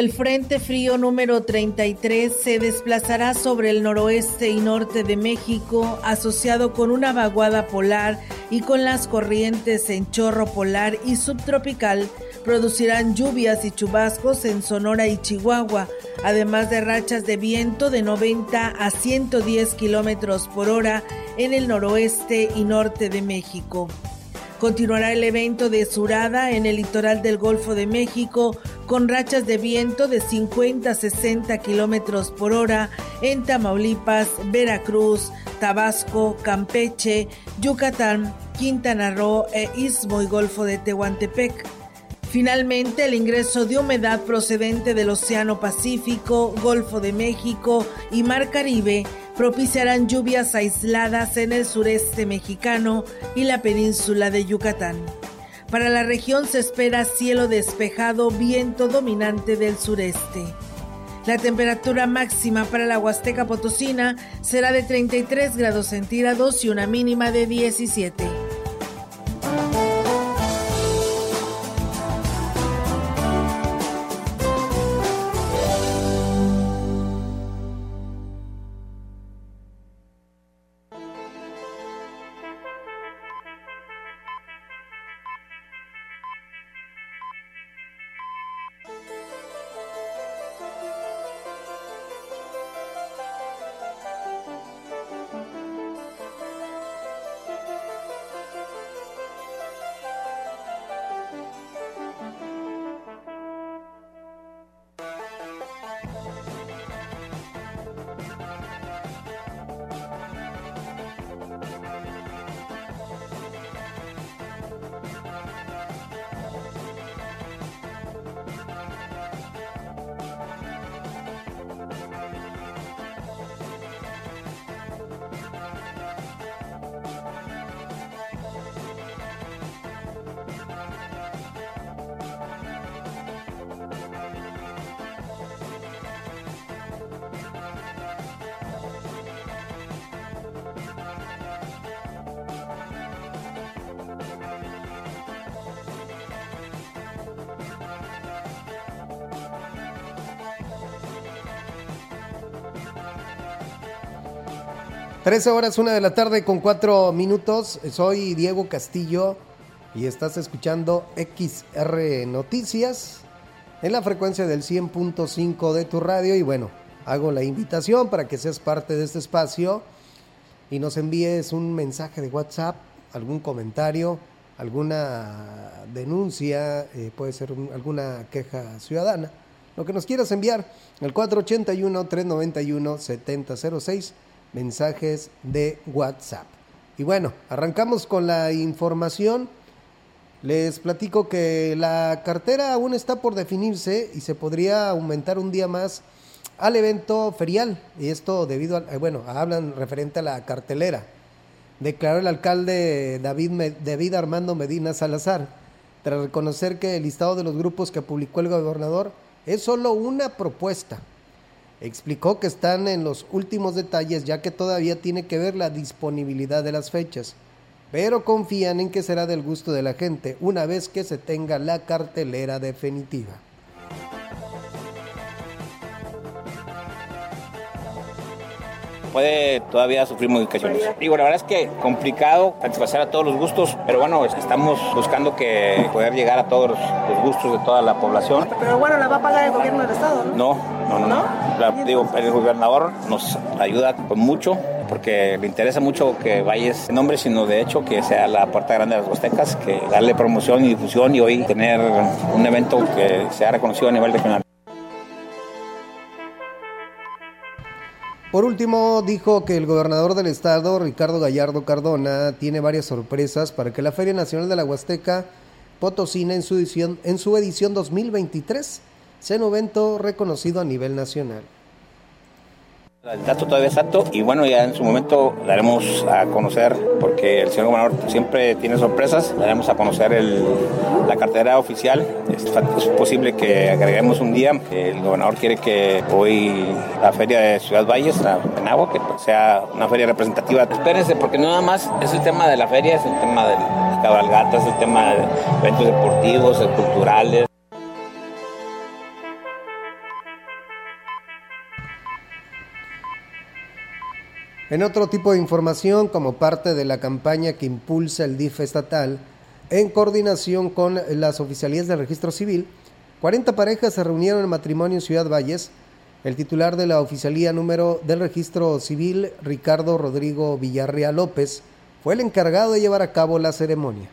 El Frente Frío número 33 se desplazará sobre el noroeste y norte de México, asociado con una vaguada polar y con las corrientes en chorro polar y subtropical, producirán lluvias y chubascos en Sonora y Chihuahua, además de rachas de viento de 90 a 110 kilómetros por hora en el noroeste y norte de México. Continuará el evento de Surada en el litoral del Golfo de México con rachas de viento de 50 a 60 kilómetros por hora en Tamaulipas, Veracruz, Tabasco, Campeche, Yucatán, Quintana Roo e Istmo y Golfo de Tehuantepec. Finalmente, el ingreso de humedad procedente del Océano Pacífico, Golfo de México y Mar Caribe propiciarán lluvias aisladas en el sureste mexicano y la península de Yucatán. Para la región se espera cielo despejado, viento dominante del sureste. La temperatura máxima para la Huasteca Potosina será de 33 grados centígrados y una mínima de 17. Trece horas, una de la tarde con cuatro minutos. Soy Diego Castillo y estás escuchando XR Noticias en la frecuencia del 100.5 de tu radio. Y bueno, hago la invitación para que seas parte de este espacio y nos envíes un mensaje de WhatsApp, algún comentario, alguna denuncia, eh, puede ser alguna queja ciudadana, lo que nos quieras enviar, el 481-391-7006 mensajes de WhatsApp. Y bueno, arrancamos con la información. Les platico que la cartera aún está por definirse y se podría aumentar un día más al evento ferial. Y esto debido a, eh, bueno, hablan referente a la cartelera. Declaró el alcalde David, David Armando Medina Salazar, tras reconocer que el listado de los grupos que publicó el gobernador es solo una propuesta Explicó que están en los últimos detalles ya que todavía tiene que ver la disponibilidad de las fechas, pero confían en que será del gusto de la gente una vez que se tenga la cartelera definitiva. Puede todavía sufrir modificaciones. Digo, la verdad es que complicado satisfacer a todos los gustos, pero bueno, estamos buscando que poder llegar a todos los gustos de toda la población. Pero bueno, ¿la va a pagar el gobierno del estado, no? No, no, no. digo, el gobernador nos ayuda con mucho porque le interesa mucho que vayas en nombre, sino de hecho que sea la puerta grande de las Huastecas, que darle promoción y difusión y hoy tener un evento que sea reconocido a nivel regional. Por último, dijo que el gobernador del estado, Ricardo Gallardo Cardona, tiene varias sorpresas para que la Feria Nacional de la Huasteca Potosina en su edición, en su edición 2023 sea un evento reconocido a nivel nacional. El dato todavía es exacto y bueno, ya en su momento daremos a conocer, porque el señor gobernador siempre tiene sorpresas, daremos a conocer el, la cartera oficial. Es, posible que agreguemos un día. El gobernador quiere que hoy la feria de Ciudad Valles, la Agua, que sea una feria representativa. Espérense, porque no nada más es el tema de la feria, es el tema de cabalgatas, es el tema de eventos deportivos, culturales. En otro tipo de información, como parte de la campaña que impulsa el DIF estatal, en coordinación con las oficialías del registro civil, 40 parejas se reunieron en matrimonio en Ciudad Valles. El titular de la oficialía número del registro civil, Ricardo Rodrigo Villarreal López, fue el encargado de llevar a cabo la ceremonia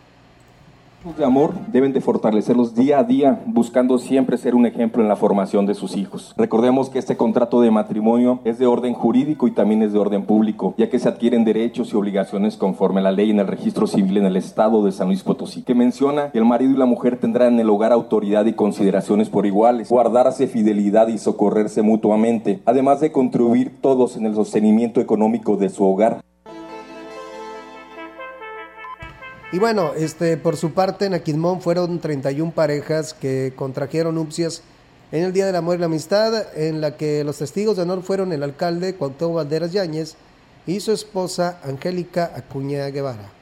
de amor deben de fortalecerlos día a día, buscando siempre ser un ejemplo en la formación de sus hijos. Recordemos que este contrato de matrimonio es de orden jurídico y también es de orden público, ya que se adquieren derechos y obligaciones conforme a la ley en el registro civil en el estado de San Luis Potosí, que menciona que el marido y la mujer tendrán en el hogar autoridad y consideraciones por iguales, guardarse fidelidad y socorrerse mutuamente, además de contribuir todos en el sostenimiento económico de su hogar. Y bueno, este, por su parte en Aquismón fueron 31 parejas que contrajeron nupcias en el Día del Amor y la Amistad, en la que los testigos de honor fueron el alcalde Cuauhtémoc Valderas Yáñez y su esposa Angélica Acuña Guevara.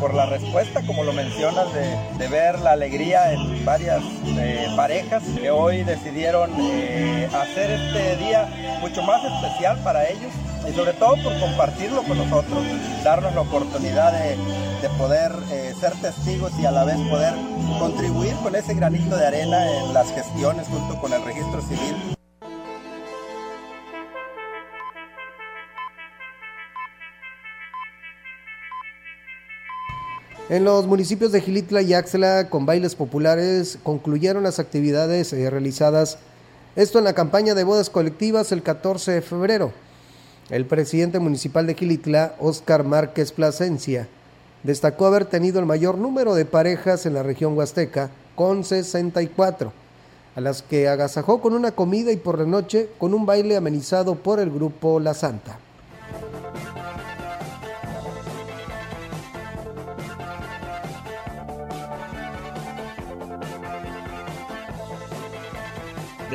Por, la respuesta, como lo mencionas, de, ver la alegría en varias eh, parejas que hoy decidieron eh, hacer este día mucho más especial para ellos y sobre todo por compartirlo con nosotros, darnos la oportunidad de, poder eh, ser testigos y a la vez poder contribuir con ese granito de arena en las gestiones junto con el registro civil En los municipios de Gilitla y Axla, con bailes populares, concluyeron las actividades eh, realizadas, esto en la campaña de bodas colectivas el 14 de febrero. El presidente municipal de Gilitla, Óscar Márquez Plasencia, destacó haber tenido el mayor número de parejas en la región huasteca, con 64, a las que agasajó con una comida y por la noche con un baile amenizado por el grupo La Santa.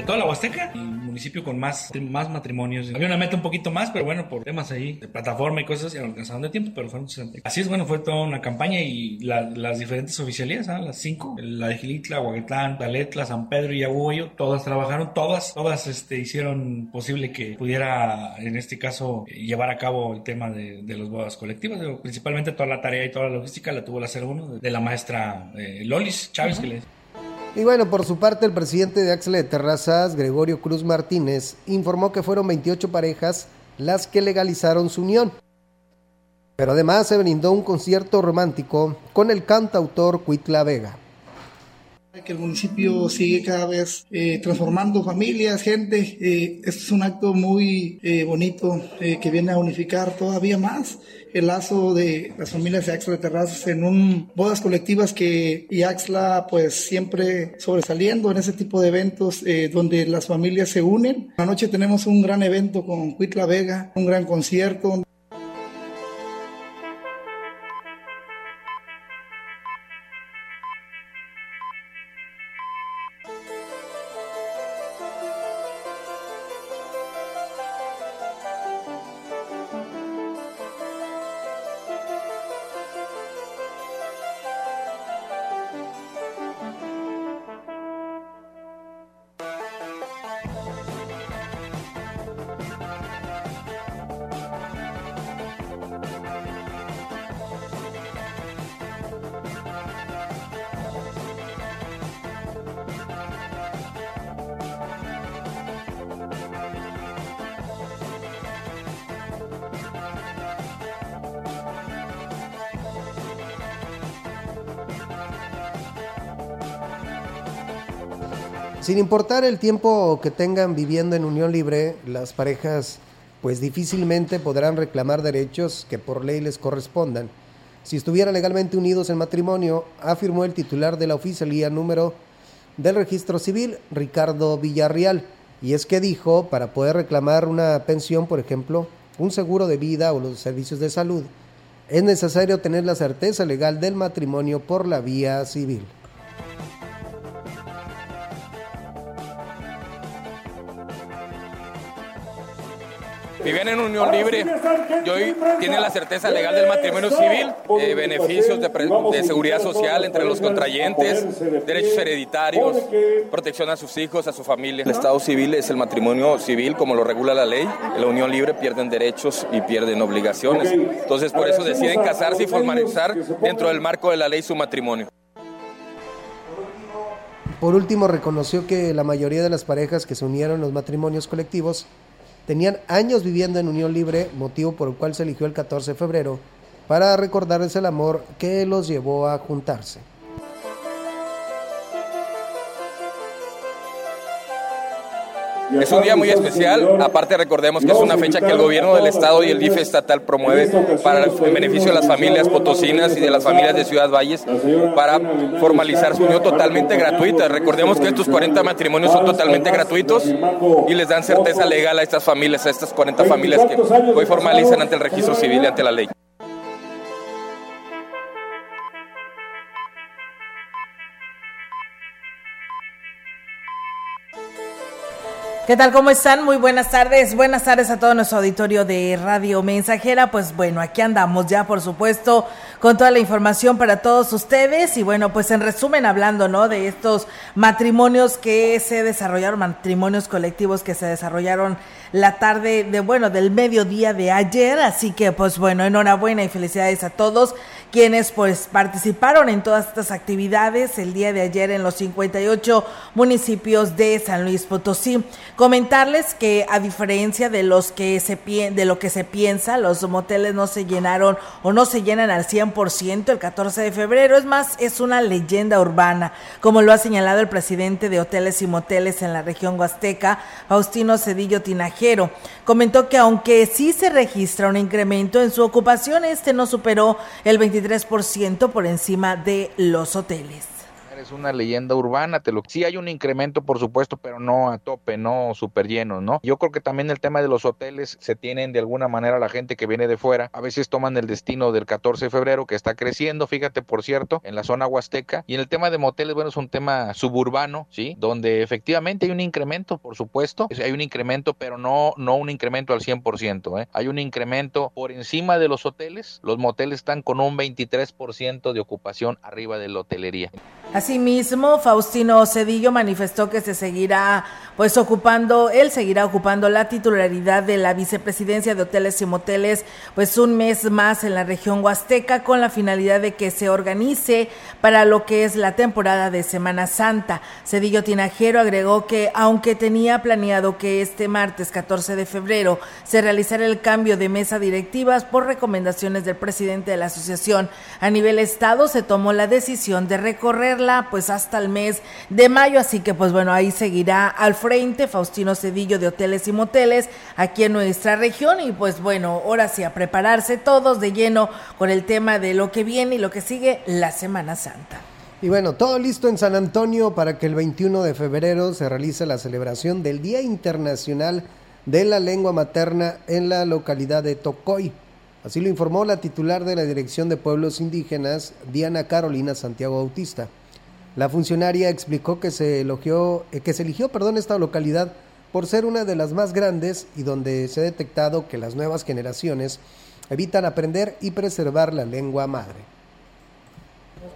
De toda la Huasteca, el municipio con más, más matrimonios. Había una meta un poquito más, pero bueno, por temas ahí de plataforma y cosas, no alcanzaron de tiempo, pero fueron 60. Así es, bueno, fue toda una campaña y las diferentes oficialías, ¿ah? las cinco, la de Gilitla, Huaguetlán, Taletla, San Pedro y Aguayo, todas trabajaron, todas, todas este, hicieron posible que pudiera, en este caso, llevar a cabo el tema de, de las bodas colectivas. Principalmente toda la tarea y toda la logística la tuvo la 01 de la maestra eh, Lolis Chávez, que le y bueno, por su parte, el presidente de Axle de Terrazas, Gregorio Cruz Martínez, informó que fueron 28 parejas las que legalizaron su unión. Pero además se brindó un concierto romántico con el cantautor Cuitla Vega que el municipio sigue cada vez eh, transformando familias, gente. Eh, esto es un acto muy eh, bonito que viene a unificar todavía más el lazo de las familias de Axla de Terrazas en un bodas colectivas que y Axla pues siempre sobresaliendo en ese tipo de eventos donde las familias se unen. Anoche tenemos un gran evento con Cuitla Vega, un gran concierto. Sin importar el tiempo que tengan viviendo en unión libre, las parejas pues difícilmente podrán reclamar derechos que por ley les correspondan. Si estuvieran legalmente unidos en matrimonio, afirmó el titular de la oficialía número del registro civil, Ricardo Villarreal. Y es que dijo, para poder reclamar una pensión, por ejemplo, un seguro de vida o los servicios de salud, es necesario tener la certeza legal del matrimonio por la vía civil. Viven en unión libre y hoy tienen la certeza legal del matrimonio civil, eh, beneficios de, seguridad social entre los contrayentes, derechos hereditarios, protección a sus hijos, a su familia. El Estado civil es el matrimonio civil como lo regula la ley. En la unión libre pierden derechos y pierden obligaciones. Entonces por eso deciden casarse y formalizar dentro del marco de la ley su matrimonio. Por último, reconoció que la mayoría de las parejas que se unieron en los matrimonios colectivos Tenían años viviendo en unión libre, motivo por el cual se eligió el 14 de febrero para recordarles el amor que los llevó a juntarse. Es un día muy especial, aparte recordemos que es una fecha que el gobierno del estado y el DIF estatal promueve para el beneficio de las familias potosinas y de las familias de Ciudad Valles para formalizar su unión totalmente gratuita. Recordemos que estos 40 matrimonios son totalmente gratuitos y les dan certeza legal a estas familias, a estas 40 familias que hoy formalizan ante el registro civil y ante la ley. ¿Qué tal? ¿Cómo están? Muy buenas tardes. Buenas tardes a todo nuestro auditorio de Radio Mensajera. Pues bueno, aquí andamos ya, por supuesto, con toda la información para todos ustedes. Y bueno, pues en resumen, hablando, ¿no? De estos matrimonios que se desarrollaron, matrimonios colectivos que se desarrollaron la tarde de, bueno, del mediodía de ayer. Así que, pues bueno, enhorabuena y felicidades a todos quienes pues participaron en todas estas actividades el día de ayer en los 58 municipios de San Luis Potosí. Comentarles que a diferencia de los que se de lo que se piensa, los moteles no se llenaron o no se llenan al 100% el 14 de febrero, es más es una leyenda urbana, como lo ha señalado el presidente de Hoteles y Moteles en la región Huasteca, Faustino Cedillo Tinajero. Comentó que aunque sí se registra un incremento en su ocupación, este no superó el 23% por encima de los hoteles es una leyenda urbana, te lo sí hay un incremento por supuesto, pero no a tope, no súper lleno, ¿no? Yo creo que también el tema de los hoteles se tienen de alguna manera la gente que viene de fuera, a veces toman el destino del 14 de febrero que está creciendo, fíjate por cierto, en la zona huasteca y en el tema de moteles, bueno, es un tema suburbano, ¿sí? Donde efectivamente hay un incremento, por supuesto, hay un incremento, pero no no un incremento al 100%, ¿eh? Hay un incremento por encima de los hoteles, los moteles están con un 23% de ocupación arriba de la hotelería. Asimismo, Faustino Cedillo manifestó que se seguirá pues ocupando, él seguirá ocupando la titularidad de la vicepresidencia de hoteles y moteles pues un mes más en la región huasteca con la finalidad de que se organice para lo que es la temporada de Semana Santa. Cedillo Tinajero agregó que aunque tenía planeado que este martes 14 de febrero se realizara el cambio de mesa directivas por recomendaciones del presidente de la asociación a nivel estado, se tomó la decisión de recorrer pues hasta el mes de mayo, así que pues bueno, ahí seguirá al frente Faustino Cedillo de Hoteles y Moteles aquí en nuestra región y pues bueno, ahora sí a prepararse todos de lleno con el tema de lo que viene y lo que sigue la Semana Santa. Y bueno, todo listo en San Antonio para que el 21 de febrero se realice la celebración del Día Internacional de la Lengua Materna en la localidad de Tocoy. Así lo informó la titular de la Dirección de Pueblos Indígenas, Diana Carolina Santiago Bautista. La funcionaria explicó que se, elogió, eh, que se eligió perdón, esta localidad por ser una de las más grandes y donde se ha detectado que las nuevas generaciones evitan aprender y preservar la lengua madre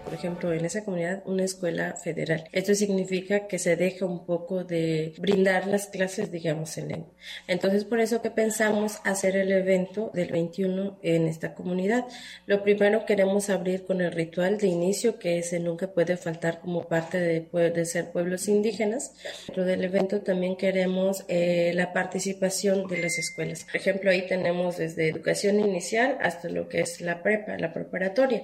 por ejemplo, en esa comunidad una escuela federal. Esto significa que se deja un poco de brindar las clases, digamos, en lengua. Entonces, por eso que pensamos hacer el evento del 21 en esta comunidad. Lo primero queremos abrir con el ritual de inicio, que ese nunca puede faltar como parte de, de ser pueblos indígenas. Dentro del evento también queremos eh, la participación de las escuelas. Por ejemplo, ahí tenemos desde educación inicial hasta lo que es la prepa, la preparatoria.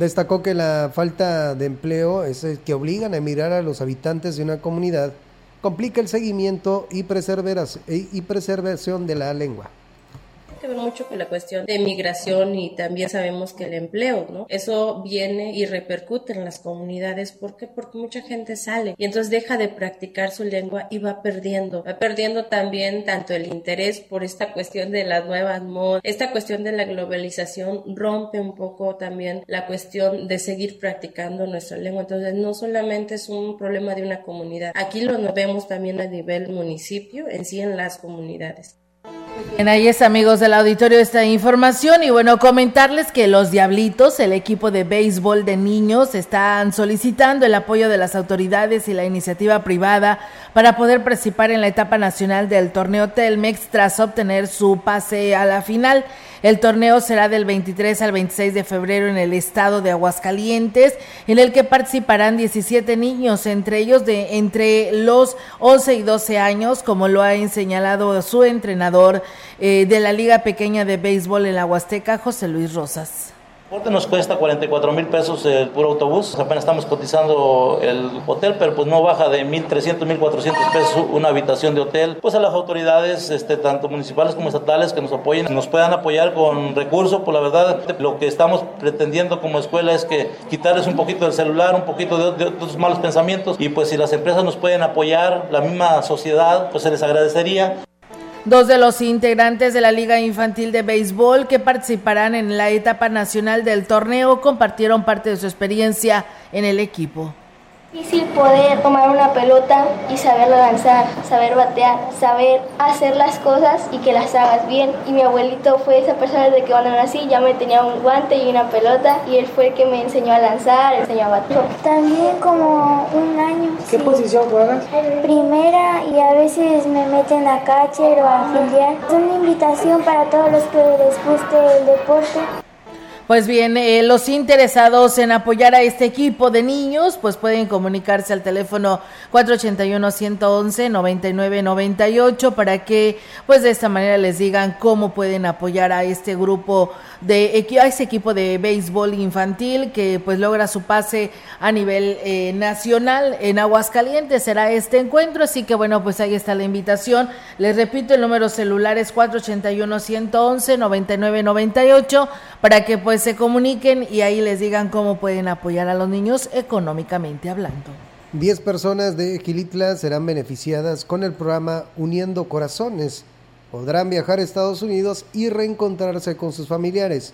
Destacó que la falta de empleo es el que obligan a emigrar a los habitantes de una comunidad, complica el seguimiento y, y preservación de la lengua que ver mucho con la cuestión de migración y también sabemos que el empleo, ¿no? Eso viene y repercute en las comunidades. ¿Por qué? Porque mucha gente sale y entonces deja de practicar su lengua y va perdiendo. Va perdiendo también tanto el interés por esta cuestión de las nuevas modas, esta cuestión de la globalización rompe un poco también la cuestión de seguir practicando nuestra lengua. Entonces no solamente es un problema de una comunidad, aquí lo vemos también a nivel municipio, en sí en las comunidades. Ahí es amigos del auditorio esta información. Y bueno, comentarles que los Diablitos, el equipo de béisbol de niños, están solicitando el apoyo de las autoridades y la iniciativa privada para poder participar en la etapa nacional del torneo Telmex tras obtener su pase a la final. El torneo será del 23 al 26 de febrero en el estado de Aguascalientes, en el que participarán 17 niños, entre ellos de entre los 11 y 12 años, como lo ha señalado su entrenador eh, de la Liga Pequeña de Béisbol en la Huasteca, José Luis Rosas transporte nos cuesta 44 mil pesos el puro autobús. Apenas estamos cotizando el hotel, pero pues no baja de 1.300, 1.400 pesos una habitación de hotel. Pues a las autoridades, este, tanto municipales como estatales, que nos apoyen, nos puedan apoyar con recursos. Pues la verdad, lo que estamos pretendiendo como escuela es que quitarles un poquito del celular, un poquito de, otros malos pensamientos. Y pues si las empresas nos pueden apoyar, la misma sociedad, pues se les agradecería. Dos de los integrantes de la Liga Infantil de Béisbol que participarán en la etapa nacional del torneo compartieron parte de su experiencia en el equipo difícil poder tomar una pelota y saberla lanzar, saber batear, saber hacer las cosas y que las hagas bien. Y mi abuelito fue esa persona desde que cuando nací ya me tenía un guante y una pelota y él fue el que me enseñó a lanzar, enseñó a batear. También como un año. ¿Qué posición juegas? Primera y a veces me meten a catcher o a filial. Es una invitación para todos los que les guste el deporte. Pues bien, eh, los interesados en apoyar a este equipo de niños, pues pueden comunicarse al teléfono 481-111-9998 para que, pues de esta manera les digan cómo pueden apoyar a este grupo de a ese equipo de béisbol infantil que pues logra su pase a nivel eh, nacional en Aguascalientes será este encuentro así que bueno pues ahí está la invitación les repito el número celular es 481 111 9998 para que pues se comuniquen y ahí les digan cómo pueden apoyar a los niños económicamente hablando. Diez personas de Gilitla serán beneficiadas con el programa Uniendo Corazones. Podrán viajar a Estados Unidos y reencontrarse con sus familiares.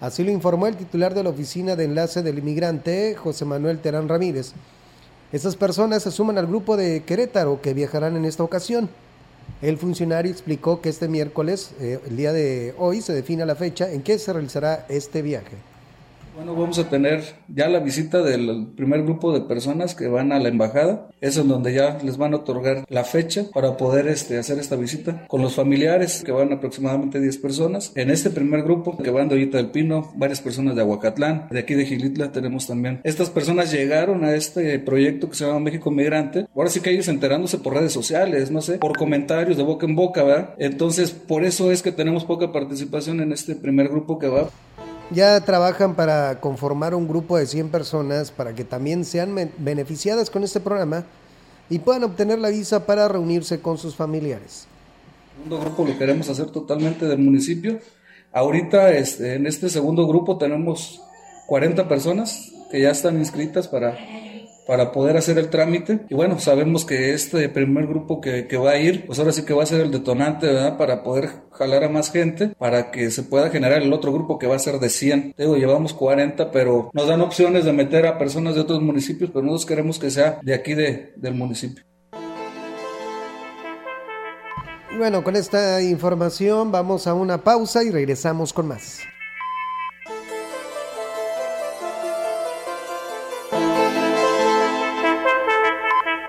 Así lo informó el titular de la Oficina de Enlace del Inmigrante, José Manuel Terán Ramírez. Estas personas se suman al grupo de Querétaro que viajarán en esta ocasión. El funcionario explicó que este miércoles, eh, el día de hoy, se define la fecha en que se realizará este viaje. Bueno, vamos a tener ya la visita del primer grupo de personas que van a la embajada. Es en donde ya les van a otorgar la fecha para poder este, hacer esta visita con los familiares, que van aproximadamente 10 personas. En este primer grupo, que van de Ollita del Pino, varias personas de Aguacatlán, de aquí de Gilitla tenemos también. Estas personas llegaron a este proyecto que se llama México Migrante. Ahora sí que ellos enterándose por redes sociales, no sé, por comentarios de boca en boca, ¿verdad? Entonces, por eso es que tenemos poca participación en este primer grupo que va ya trabajan para conformar un grupo de 100 personas para que también sean beneficiadas con este programa y puedan obtener la visa para reunirse con sus familiares. El segundo grupo lo queremos hacer totalmente del municipio. Ahorita este, en este segundo grupo tenemos 40 personas que ya están inscritas para para poder hacer el trámite. Y bueno, sabemos que este primer grupo que, que, va a ir, pues ahora sí que va a ser el detonante, ¿verdad? Para poder jalar a más gente, para que se pueda generar el otro grupo que va a ser de 100. Digo, llevamos 40, pero nos dan opciones de meter a personas de otros municipios, pero nosotros queremos que sea de aquí de, del municipio. Bueno, con esta información vamos a una pausa y regresamos con más.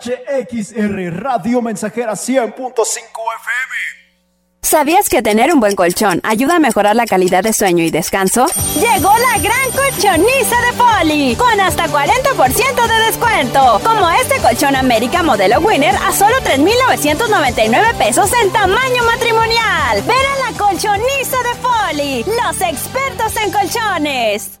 XHXR Radio Mensajera 100.5 FM. ¿Sabías que tener un buen colchón ayuda a mejorar la calidad de sueño y descanso? Llegó la gran colchoniza de Poli, con hasta 40% de descuento. Como este colchón América modelo Winner a solo 3,999 pesos en tamaño matrimonial. Ven a la colchoniza de Poli, los expertos en colchones.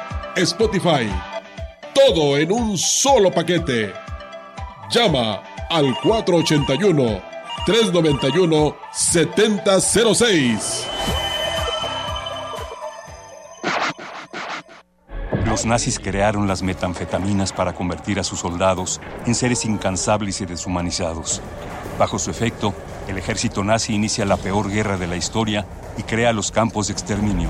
Spotify. Todo en un solo paquete. Llama al 481-391-7006. Los nazis crearon las metanfetaminas para convertir a sus soldados en seres incansables y deshumanizados. Bajo su efecto, el ejército nazi inicia la peor guerra de la historia y crea los campos de exterminio.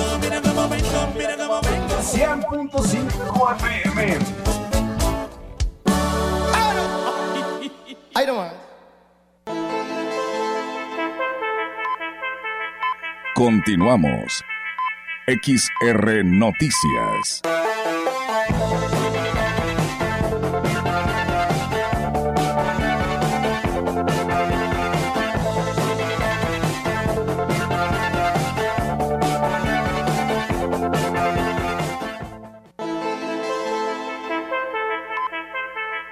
100.5 FM. Ahí nomás. Continuamos. XR Noticias.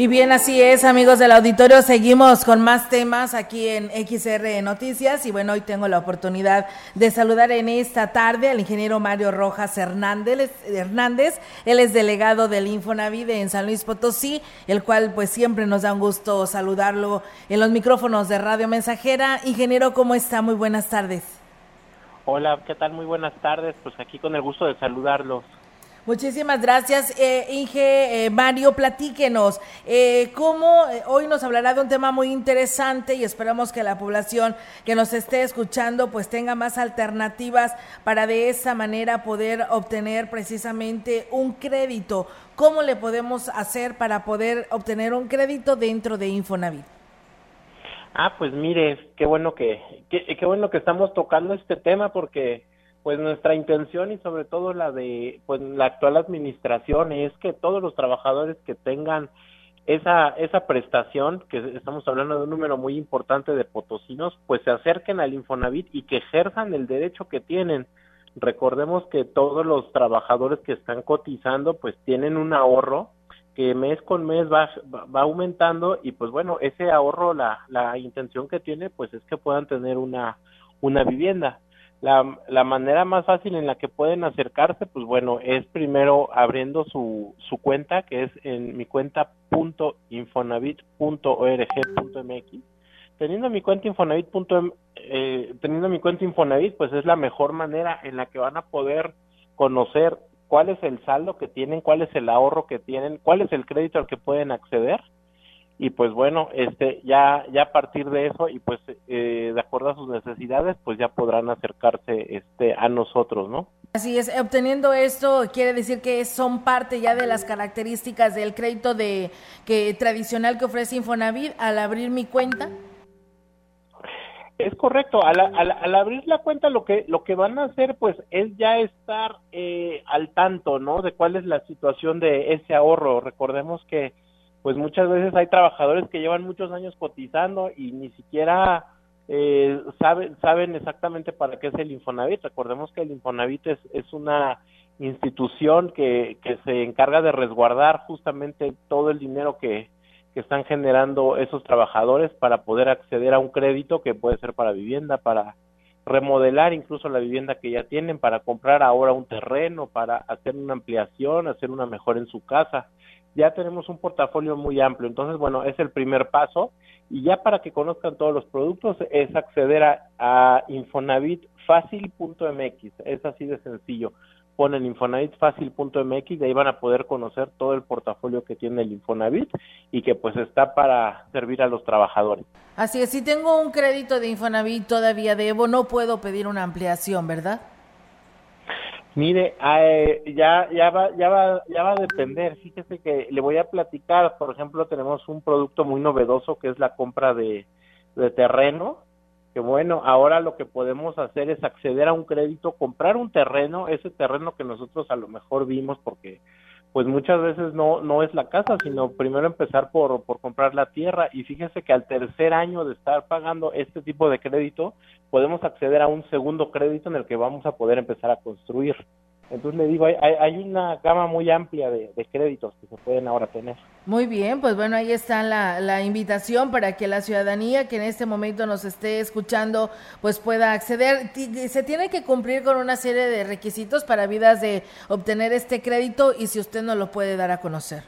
Y bien, así es, amigos del auditorio. Seguimos con más temas aquí en XR Noticias. Y bueno, hoy tengo la oportunidad de saludar en esta tarde al ingeniero Mario Rojas Hernández. Hernández. Él es delegado del Infonavit en San Luis Potosí, el cual pues siempre nos da un gusto saludarlo en los micrófonos de Radio Mensajera. Ingeniero, ¿cómo está? Muy buenas tardes. Hola, ¿qué tal? Muy buenas tardes. Pues aquí con el gusto de saludarlos. Muchísimas gracias, eh, Inge. Eh, Mario, platíquenos. Eh, ¿Cómo eh, hoy nos hablará de un tema muy interesante y esperamos que la población que nos esté escuchando pues tenga más alternativas para de esa manera poder obtener precisamente un crédito? ¿Cómo le podemos hacer para poder obtener un crédito dentro de Infonavit? Ah, pues mire, qué bueno que, qué bueno que estamos tocando este tema porque pues nuestra intención y sobre todo la de pues la actual administración es que todos los trabajadores que tengan esa esa prestación que estamos hablando de un número muy importante de potosinos pues se acerquen al Infonavit y que ejerzan el derecho que tienen. Recordemos que todos los trabajadores que están cotizando pues tienen un ahorro que mes con mes va, va aumentando y pues bueno ese ahorro la la intención que tiene pues es que puedan tener una una vivienda la, la manera más fácil en la que pueden acercarse, pues bueno, es primero abriendo su, su cuenta, que es en mi cuenta punto .mx. Teniendo mi cuenta Infonavit. Eh, teniendo mi cuenta Infonavit, pues es la mejor manera en la que van a poder conocer cuál es el saldo que tienen, cuál es el ahorro que tienen, cuál es el crédito al que pueden acceder y pues bueno, este ya ya a partir de eso y pues eh, de acuerdo a sus necesidades, pues ya podrán acercarse este a nosotros, ¿no? Así es, obteniendo esto quiere decir que son parte ya de las características del crédito de que tradicional que ofrece Infonavit al abrir mi cuenta. Es correcto. Al, al, abrir la cuenta, lo que lo que van a hacer, pues, es ya estar eh, al tanto, ¿no? De cuál es la situación de ese ahorro. Recordemos que, pues, muchas veces hay trabajadores que llevan muchos años cotizando y ni siquiera eh, saben saben exactamente para qué es el Infonavit. Recordemos que el Infonavit es, es una institución que, que se encarga de resguardar justamente todo el dinero que que están generando esos trabajadores para poder acceder a un crédito que puede ser para vivienda, para remodelar incluso la vivienda que ya tienen, para comprar ahora un terreno, para hacer una ampliación, hacer una mejora en su casa. Ya tenemos un portafolio muy amplio, entonces bueno, es el primer paso y ya para que conozcan todos los productos es acceder a, a infonavitfacil.mx, es así de sencillo ponen infonavitfacil.mx y ahí van a poder conocer todo el portafolio que tiene el Infonavit y que pues está para servir a los trabajadores. Así es, si tengo un crédito de Infonavit todavía debo, no puedo pedir una ampliación, ¿verdad? Mire, eh, ya ya va ya va ya va a depender. Fíjese que le voy a platicar, por ejemplo, tenemos un producto muy novedoso que es la compra de, de terreno que bueno, ahora lo que podemos hacer es acceder a un crédito, comprar un terreno, ese terreno que nosotros a lo mejor vimos porque pues muchas veces no no es la casa, sino primero empezar por, por comprar la tierra y fíjese que al tercer año de estar pagando este tipo de crédito, podemos acceder a un segundo crédito en el que vamos a poder empezar a construir. Entonces le digo, hay, hay una gama muy amplia de, créditos que se pueden ahora tener. Muy bien, pues bueno, ahí está la, la, invitación para que la ciudadanía que en este momento nos esté escuchando, pues pueda acceder. Se tiene que cumplir con una serie de requisitos para vidas de obtener este crédito y si usted no lo puede dar a conocer.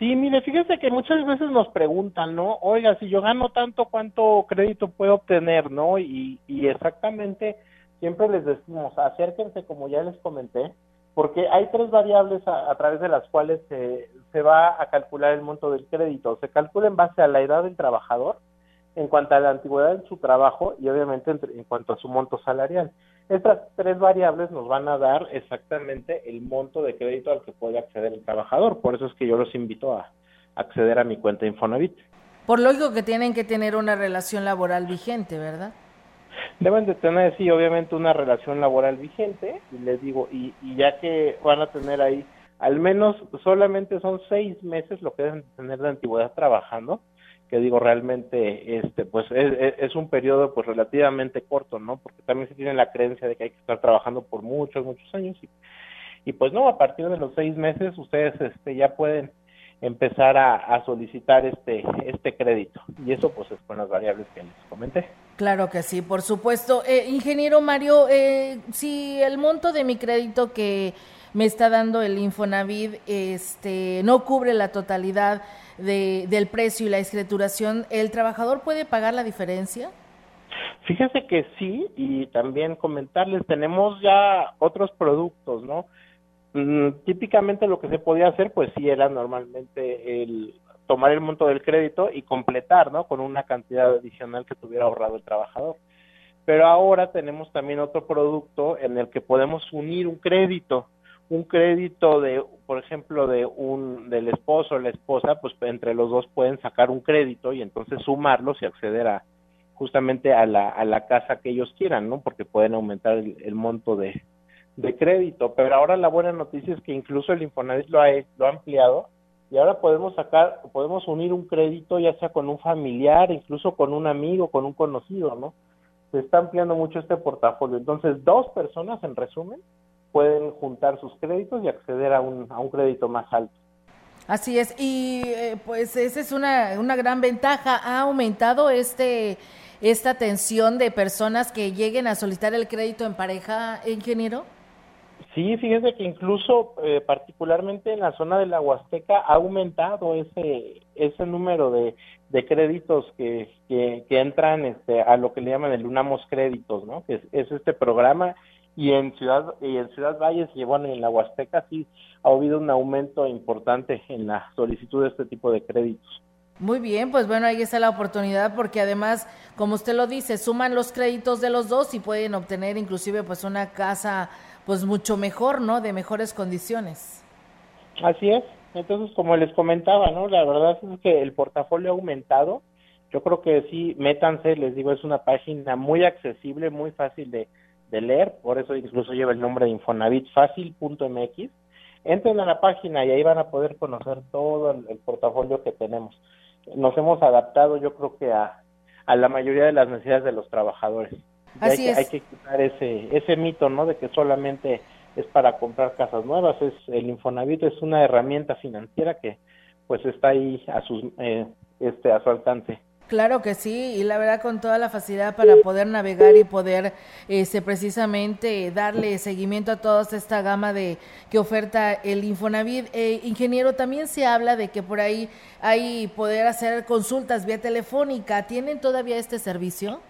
Sí, mire, fíjese que muchas veces nos preguntan, ¿no? Oiga, si yo gano tanto, ¿cuánto crédito puedo obtener, no? Y, y exactamente siempre les decimos, acérquense como ya les comenté, porque hay tres variables a, través de las cuales se, se, va a calcular el monto del crédito. Se calcula en base a la edad del trabajador, en cuanto a la antigüedad en su trabajo y obviamente en, cuanto a su monto salarial. Estas tres variables nos van a dar exactamente el monto de crédito al que puede acceder el trabajador. Por eso es que yo los invito a acceder a mi cuenta Infonavit. Por lógico que tienen que tener una relación laboral vigente, ¿verdad? Deben de tener sí obviamente una relación laboral vigente y les digo y, ya que van a tener ahí al menos solamente son seis meses lo que deben tener de antigüedad trabajando que digo realmente este pues es, es, un periodo pues relativamente corto no porque también se tiene la creencia de que hay que estar trabajando por muchos muchos años y, y pues no a partir de los seis meses ustedes este ya pueden empezar a, solicitar este, este crédito. Y eso pues es con las variables que les comenté. Claro que sí, por supuesto. Eh, ingeniero Mario, eh, si el monto de mi crédito que me está dando el Infonavit este, no cubre la totalidad de, del precio y la escrituración, ¿el trabajador puede pagar la diferencia? Fíjese que sí, y también comentarles, tenemos ya otros productos, ¿no? Mm, típicamente lo que se podía hacer, pues sí era normalmente el tomar el monto del crédito y completar, ¿no? Con una cantidad adicional que tuviera ahorrado el trabajador. Pero ahora tenemos también otro producto en el que podemos unir un crédito, un crédito de, por ejemplo, de un del esposo o la esposa, pues entre los dos pueden sacar un crédito y entonces sumarlos y acceder a justamente a la, a la casa que ellos quieran, ¿no? Porque pueden aumentar el monto de, de crédito, pero ahora la buena noticia es que incluso el Infonavit lo ha, lo ha ampliado y ahora podemos sacar, podemos unir un crédito ya sea con un familiar, incluso con un amigo, con un conocido, ¿no? Se está ampliando mucho este portafolio. Entonces, dos personas, en resumen, pueden juntar sus créditos y acceder a un, a un crédito más alto. Así es, y eh, pues esa es una, una gran ventaja. Ha aumentado este esta atención de personas que lleguen a solicitar el crédito en pareja, ingeniero. Sí, fíjese que incluso eh, particularmente en la zona de la Huasteca ha aumentado ese ese número de, de créditos que, que, entran este, a lo que le llaman el Unamos Créditos, ¿no? Que es, este programa y en Ciudad y en Ciudad Valles y bueno en la Huasteca sí ha habido un aumento importante en la solicitud de este tipo de créditos. Muy bien, pues bueno, ahí está la oportunidad porque además, como usted lo dice, suman los créditos de los dos y pueden obtener inclusive pues una casa pues mucho mejor, ¿no? De mejores condiciones. Así es. Entonces, como les comentaba, ¿no? La verdad es que el portafolio ha aumentado. yo creo que sí, métanse, les digo, es una página muy accesible, muy fácil de, de leer, por eso incluso lleva el nombre de infonavitfacil.mx. Entren a la página y ahí van a poder conocer todo el, portafolio que tenemos. Nos hemos adaptado, yo creo que a, a la mayoría de las necesidades de los trabajadores. Así hay, es. Que, hay que quitar ese, ese mito, ¿no? De que solamente es para comprar casas nuevas. Es el Infonavit es una herramienta financiera que, pues, está ahí a sus, eh, este, a su alcance. Claro que sí, y la verdad con toda la facilidad para poder navegar y poder este, precisamente darle seguimiento a toda esta gama de que oferta el Infonavit. Eh, ingeniero, también se habla de que por ahí hay poder hacer consultas vía telefónica. ¿Tienen todavía este servicio?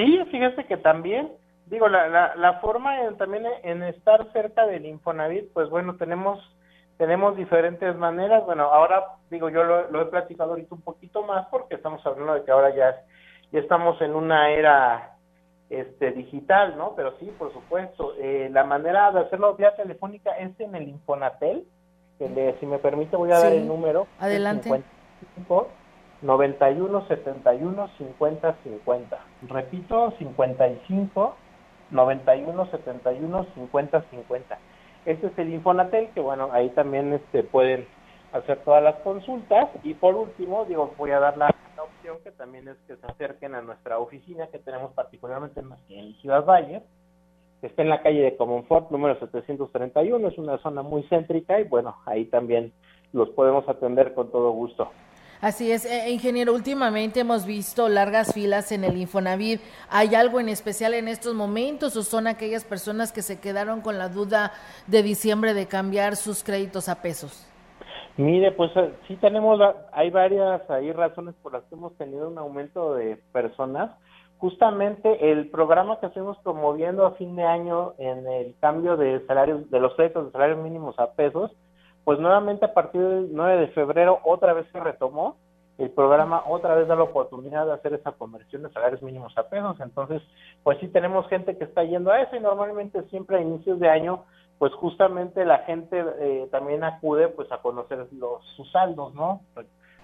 Sí, fíjese que también, digo, la, la, la forma en, también en estar cerca del Infonavit, pues bueno, tenemos tenemos diferentes maneras. Bueno, ahora digo, yo lo, he platicado ahorita un poquito más porque estamos hablando de que ahora ya, ya estamos en una era este digital, ¿no? Pero sí, por supuesto. Eh, la manera de hacerlo vía telefónica es en el Infonatel. Que si me permite, voy a dar el número. Adelante. 55 91 71 50 50. Repito, 55 91 71 50 50 este es el Infonatel, que bueno, ahí también este, pueden hacer todas las consultas. Y por último, digo, voy a dar la, opción que también es que se acerquen a nuestra oficina que tenemos particularmente en Ciudad Valle, está en la calle de Comonfort, número 731, es una zona muy céntrica y bueno, ahí también los podemos atender con todo gusto. Así es, eh, ingeniero, últimamente hemos visto largas filas en el Infonavit. ¿Hay algo en especial en estos momentos o son aquellas personas que se quedaron con la duda de diciembre de cambiar sus créditos a pesos? Mire, pues eh, sí tenemos, hay varias hay razones por las que hemos tenido un aumento de personas. Justamente el programa que estamos promoviendo a fin de año en el cambio de salarios, de los créditos de salarios mínimos a pesos, pues nuevamente a partir del 9 de febrero otra vez se retomó el programa, otra vez da la oportunidad de hacer esa conversión de salarios mínimos a pesos, entonces pues sí tenemos gente que está yendo a eso y normalmente siempre a inicios de año pues justamente la gente eh, también acude pues a conocer los sus saldos, ¿no?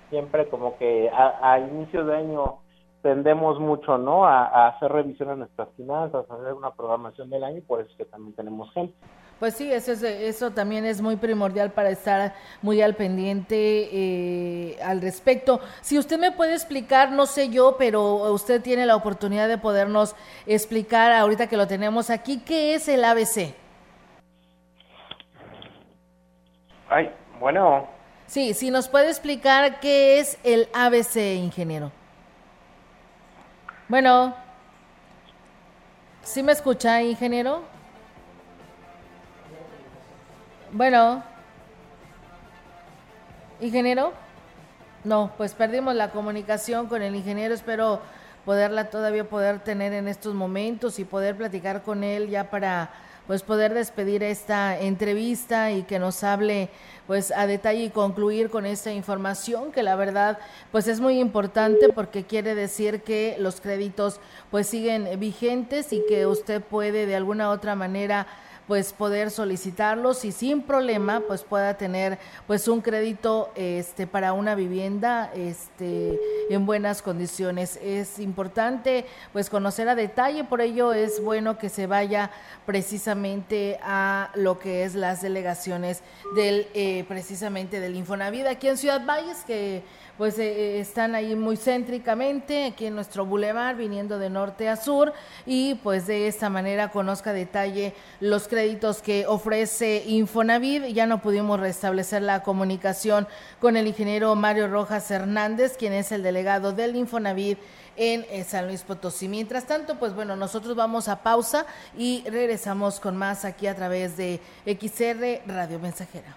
Siempre como que a inicios de año tendemos mucho, ¿no? A, a hacer revisión de nuestras finanzas, a hacer una programación del año y por eso es que también tenemos gente. Pues sí, eso, es, eso también es muy primordial para estar muy al pendiente eh, al respecto. Si usted me puede explicar, no sé yo, pero usted tiene la oportunidad de podernos explicar ahorita que lo tenemos aquí, ¿qué es el ABC? Ay, bueno. Sí, si nos puede explicar qué es el ABC, ingeniero. Bueno, ¿sí me escucha, ingeniero? Bueno. ¿Ingeniero? No, pues perdimos la comunicación con el ingeniero. Espero poderla todavía poder tener en estos momentos y poder platicar con él ya para pues poder despedir esta entrevista y que nos hable pues a detalle y concluir con esta información que la verdad pues es muy importante porque quiere decir que los créditos pues siguen vigentes y que usted puede de alguna otra manera pues poder solicitarlos y sin problema pues pueda tener pues un crédito este para una vivienda este en buenas condiciones. Es importante pues conocer a detalle por ello es bueno que se vaya precisamente a lo que es las delegaciones del eh, precisamente del Infonavit aquí en Ciudad Valles que pues eh, están ahí muy céntricamente, aquí en nuestro bulevar, viniendo de norte a sur, y pues de esta manera conozca detalle los créditos que ofrece Infonavit. Ya no pudimos restablecer la comunicación con el ingeniero Mario Rojas Hernández, quien es el delegado del Infonavit en eh, San Luis Potosí. Mientras tanto, pues bueno, nosotros vamos a pausa y regresamos con más aquí a través de XR Radio Mensajera.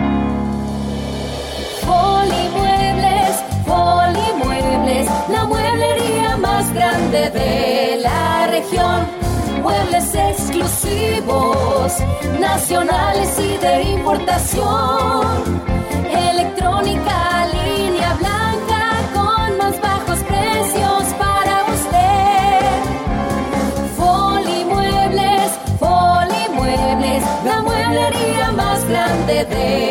Grande de la región. Muebles exclusivos, nacionales y de importación. Electrónica, línea blanca con más bajos precios para usted. Polimuebles, Polimuebles, la mueblería más grande de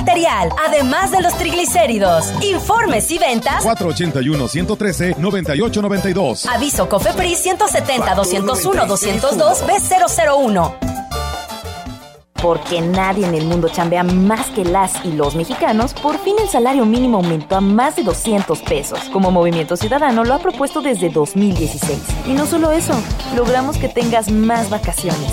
además de los triglicéridos. Informes y ventas 481-113-9892. Aviso COFEPRIS 170-201-202 B001. Porque nadie en el mundo chambea más que las y los mexicanos, por fin el salario mínimo aumentó a más de 200 pesos, como Movimiento Ciudadano lo ha propuesto desde 2016. Y no solo eso, logramos que tengas más vacaciones,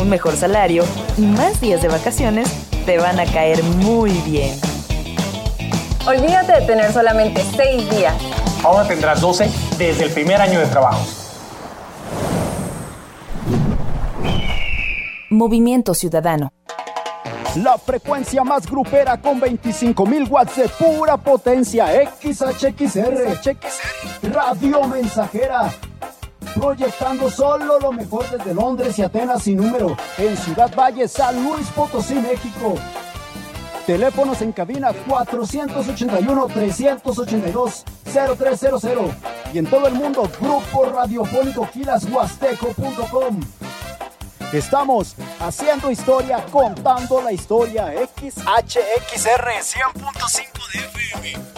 un mejor salario y más días de vacaciones te van a caer muy bien. Olvídate de tener solamente 6 días. Ahora tendrás 12 desde el primer año de trabajo. Movimiento Ciudadano. La frecuencia más grupera con 25.000 watts de pura potencia. XHXR. Radio Mensajera. Proyectando solo lo mejor desde Londres y Atenas sin número. En Ciudad Valle, San Luis Potosí, México. Teléfonos en cabina 481-382-0300. Y en todo el mundo, Grupo Radiofónico Quilashuasteco.com. Estamos haciendo historia, contando la historia. XHXR 100.5 de FM.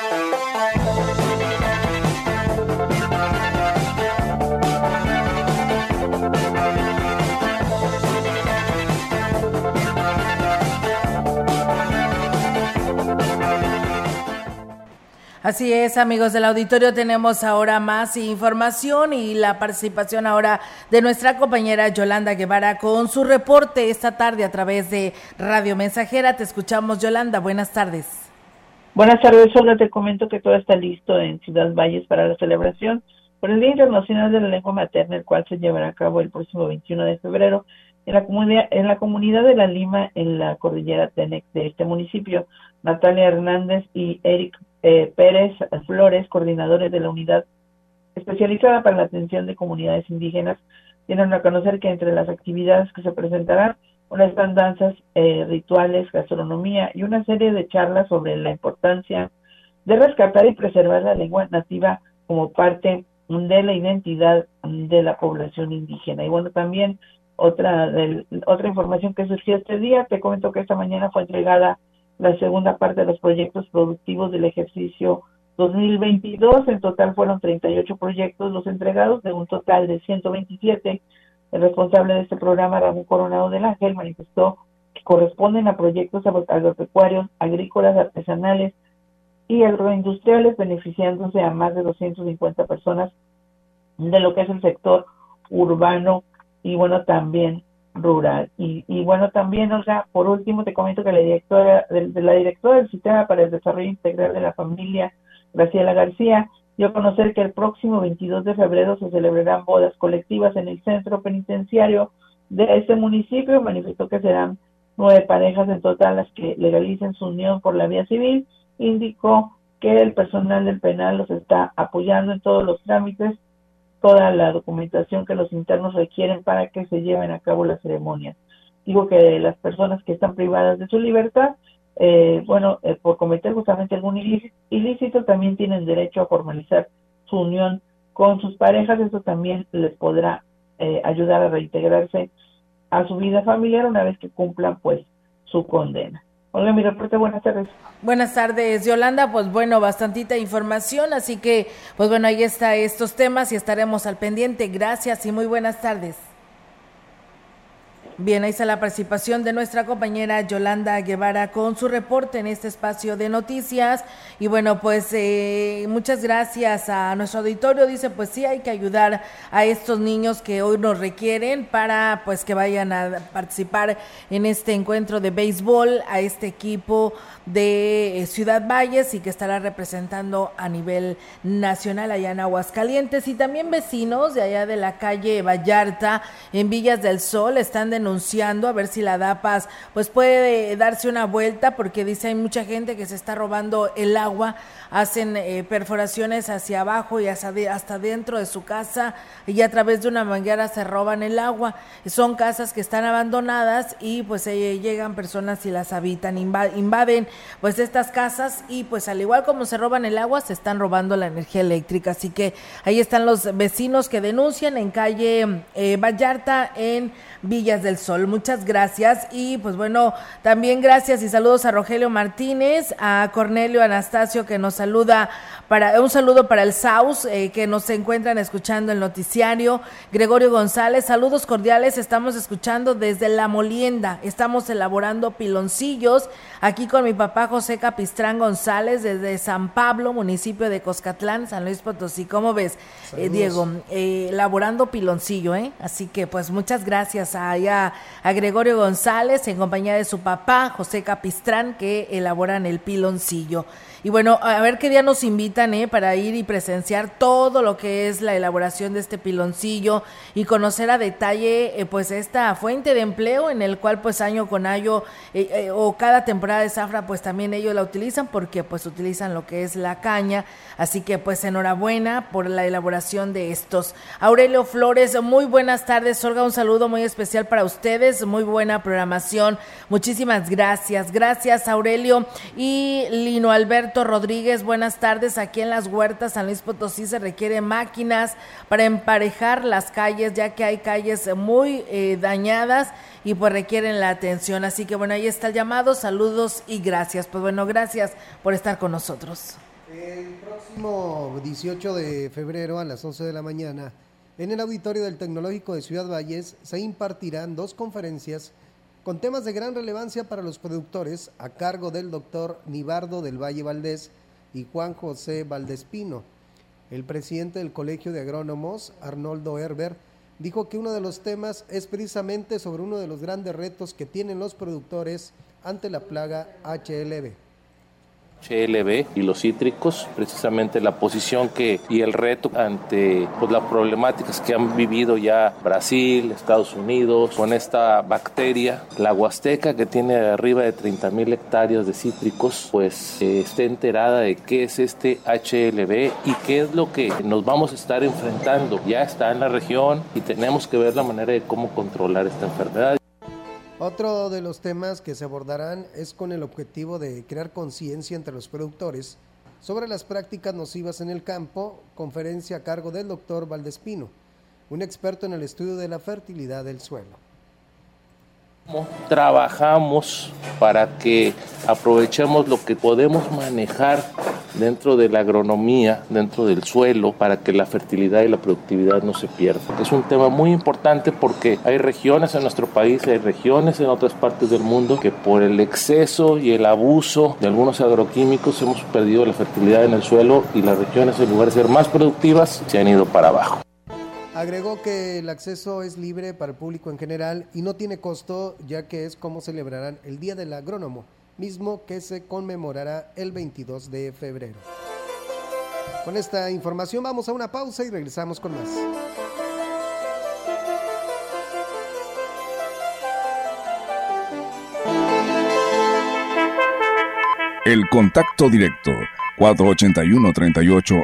Así es, amigos del auditorio, tenemos ahora más información y la participación ahora de nuestra compañera Yolanda Guevara con su reporte esta tarde a través de Radio Mensajera. Te escuchamos, Yolanda. Buenas tardes. Buenas tardes, Olga. Te comento que todo está listo en Ciudad Valles para la celebración por el Día Internacional de la Lengua Materna, el cual se llevará a cabo el próximo 21 de febrero en la comunidad, en la comunidad de La Lima, en la cordillera Tenec de este municipio. Natalia Hernández y Eric eh, Pérez Flores, coordinadores de la unidad especializada para la atención de comunidades indígenas, tienen a conocer que entre las actividades que se presentarán, una están danzas, eh, rituales, gastronomía y una serie de charlas sobre la importancia de rescatar y preservar la lengua nativa como parte de la identidad de la población indígena. Y bueno, también otra, del, otra información que surgió este día, te comento que esta mañana fue entregada la segunda parte de los proyectos productivos del ejercicio 2022. En total fueron 38 proyectos los entregados de un total de 127. El responsable de este programa, Ramón Coronado del Ángel, manifestó que corresponden a proyectos agropecuarios, agrícolas, artesanales y agroindustriales, beneficiándose a más de 250 personas de lo que es el sector urbano y bueno, también rural. Y, y bueno, también, o sea, por último te comento que la directora, de, la directora del Sistema para el Desarrollo Integral de la Familia, Graciela García, dio a conocer que el próximo 22 de febrero se celebrarán bodas colectivas en el centro penitenciario de este municipio. Manifestó que serán nueve parejas en total las que legalicen su unión por la vía civil. Indicó que el personal del penal los está apoyando en todos los trámites toda la documentación que los internos requieren para que se lleven a cabo las ceremonias. Digo que las personas que están privadas de su libertad, eh, bueno, eh, por cometer justamente algún ilícito, también tienen derecho a formalizar su unión con sus parejas. Eso también les podrá eh, ayudar a reintegrarse a su vida familiar una vez que cumplan pues su condena. Hola, mi reporte, buenas tardes. Buenas tardes, Yolanda. Pues bueno, bastantita información, así que, pues bueno, ahí está estos temas y estaremos al pendiente. Gracias y muy buenas tardes. Bien, ahí está la participación de nuestra compañera Yolanda Guevara con su reporte en este espacio de noticias. Y bueno, pues eh, muchas gracias a nuestro auditorio. Dice, pues sí, hay que ayudar a estos niños que hoy nos requieren para pues que vayan a participar en este encuentro de béisbol, a este equipo de eh, Ciudad Valles y que estará representando a nivel nacional allá en Aguascalientes. Y también vecinos de allá de la calle Vallarta, en Villas del Sol, están denunciando a ver si la DAPAS pues puede darse una vuelta porque dice hay mucha gente que se está robando el agua hacen eh, perforaciones hacia abajo y hasta, hasta dentro de su casa y a través de una manguera se roban el agua. Son casas que están abandonadas y pues eh, llegan personas y las habitan, invaden pues estas casas y pues al igual como se roban el agua, se están robando la energía eléctrica. Así que ahí están los vecinos que denuncian en calle eh, Vallarta en Villas del Sol. Muchas gracias y pues bueno, también gracias y saludos a Rogelio Martínez, a Cornelio Anastasio que nos saluda para un saludo para el SAUS eh, que nos encuentran escuchando el noticiario. Gregorio González, saludos cordiales, estamos escuchando desde La Molienda, estamos elaborando piloncillos aquí con mi papá José Capistrán González desde San Pablo, municipio de Coscatlán, San Luis Potosí. ¿Cómo ves, eh, Diego? Eh, elaborando piloncillo, ¿eh? Así que pues muchas gracias a, a Gregorio González en compañía de su papá José Capistrán que elaboran el piloncillo. Y bueno, a ver qué día nos invitan ¿eh? para ir y presenciar todo lo que es la elaboración de este piloncillo y conocer a detalle eh, pues esta fuente de empleo en el cual pues año con año eh, eh, o cada temporada de zafra pues también ellos la utilizan porque pues utilizan lo que es la caña. Así que pues enhorabuena por la elaboración de estos. Aurelio Flores, muy buenas tardes. Olga, un saludo muy especial para ustedes. Muy buena programación. Muchísimas gracias. Gracias Aurelio. Y Lino Alberto Rodríguez, buenas tardes. Aquí en las huertas San Luis Potosí se requieren máquinas para emparejar las calles, ya que hay calles muy eh, dañadas y pues requieren la atención. Así que bueno, ahí está el llamado. Saludos y gracias. Pues bueno, gracias por estar con nosotros. El próximo 18 de febrero a las 11 de la mañana, en el auditorio del Tecnológico de Ciudad Valles, se impartirán dos conferencias con temas de gran relevancia para los productores a cargo del doctor Nibardo del Valle Valdés y Juan José Valdespino. El presidente del Colegio de Agrónomos, Arnoldo Herber, dijo que uno de los temas es precisamente sobre uno de los grandes retos que tienen los productores ante la plaga HLB. HLB y los cítricos, precisamente la posición que y el reto ante pues, las problemáticas que han vivido ya Brasil, Estados Unidos con esta bacteria, la huasteca que tiene arriba de 30 mil hectáreas de cítricos, pues eh, esté enterada de qué es este HLB y qué es lo que nos vamos a estar enfrentando. Ya está en la región y tenemos que ver la manera de cómo controlar esta enfermedad. Otro de los temas que se abordarán es con el objetivo de crear conciencia entre los productores sobre las prácticas nocivas en el campo, conferencia a cargo del doctor Valdespino, un experto en el estudio de la fertilidad del suelo. Trabajamos para que aprovechemos lo que podemos manejar dentro de la agronomía, dentro del suelo, para que la fertilidad y la productividad no se pierdan. Es un tema muy importante porque hay regiones en nuestro país, hay regiones en otras partes del mundo que por el exceso y el abuso de algunos agroquímicos hemos perdido la fertilidad en el suelo y las regiones en lugar de ser más productivas se han ido para abajo. Agregó que el acceso es libre para el público en general y no tiene costo ya que es como celebrarán el Día del Agrónomo mismo que se conmemorará el 22 de febrero. Con esta información vamos a una pausa y regresamos con más. El contacto directo 481 38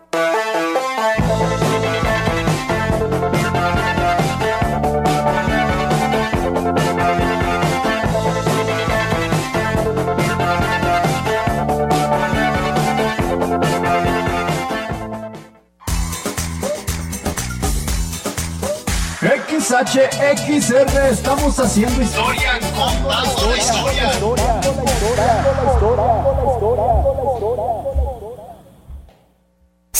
kilashuasteco.com. XHXR, estamos haciendo historia, contando la historia.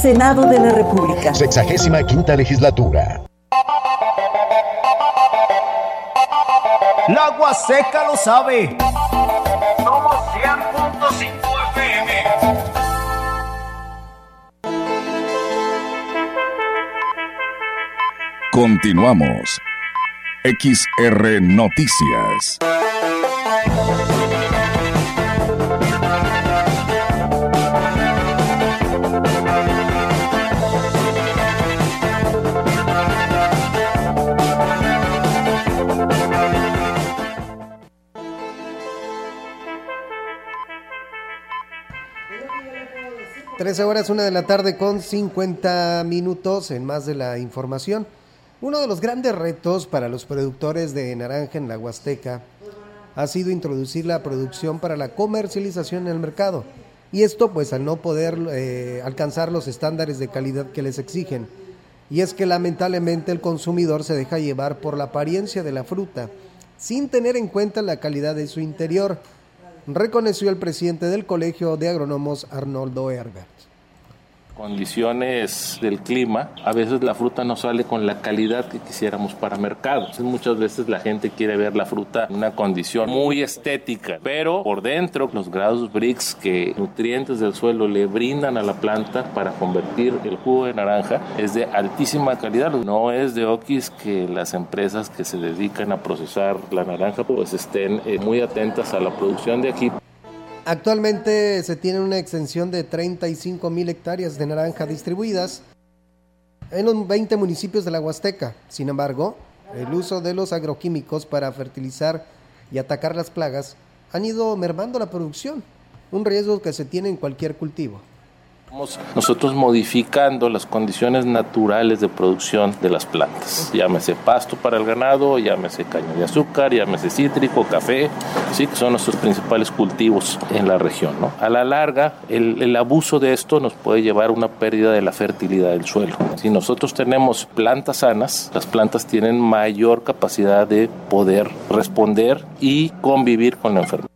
Senado de la República. Sexagésima quinta legislatura. La agua seca lo sabe. Somos 100.5 FM. Continuamos. XR Noticias. Trece horas, una de la tarde con 50 minutos en más de la información. Uno de los grandes retos para los productores de naranja en la Huasteca ha sido introducir la producción para la comercialización en el mercado. Y esto pues al no poder eh, alcanzar los estándares de calidad que les exigen. Y es que lamentablemente el consumidor se deja llevar por la apariencia de la fruta, sin tener en cuenta la calidad de su interior reconoció el presidente del Colegio de Agrónomos, Arnoldo Herbert. Condiciones del clima, a veces la fruta no sale con la calidad que quisiéramos para mercado. Entonces, muchas veces la gente quiere ver la fruta en una condición muy estética, pero por dentro los grados BRICS que nutrientes del suelo le brindan a la planta para convertir el jugo de naranja es de altísima calidad. No es de Oquis que las empresas que se dedican a procesar la naranja pues estén eh, muy atentas a la producción de aquí. Actualmente se tiene una extensión de 35 mil hectáreas de naranja distribuidas en los 20 municipios de la Huasteca. Sin embargo, el uso de los agroquímicos para fertilizar y atacar las plagas han ido mermando la producción, un riesgo que se tiene en cualquier cultivo nosotros modificando las condiciones naturales de producción de las plantas. Llámese pasto para el ganado, llámese caña de azúcar, llámese cítrico, café, sí que son nuestros principales cultivos en la región. A la larga, el, el abuso de esto nos puede llevar a una pérdida de la fertilidad del suelo. Si nosotros tenemos plantas sanas, las plantas tienen mayor capacidad de poder responder y convivir con la enfermedad.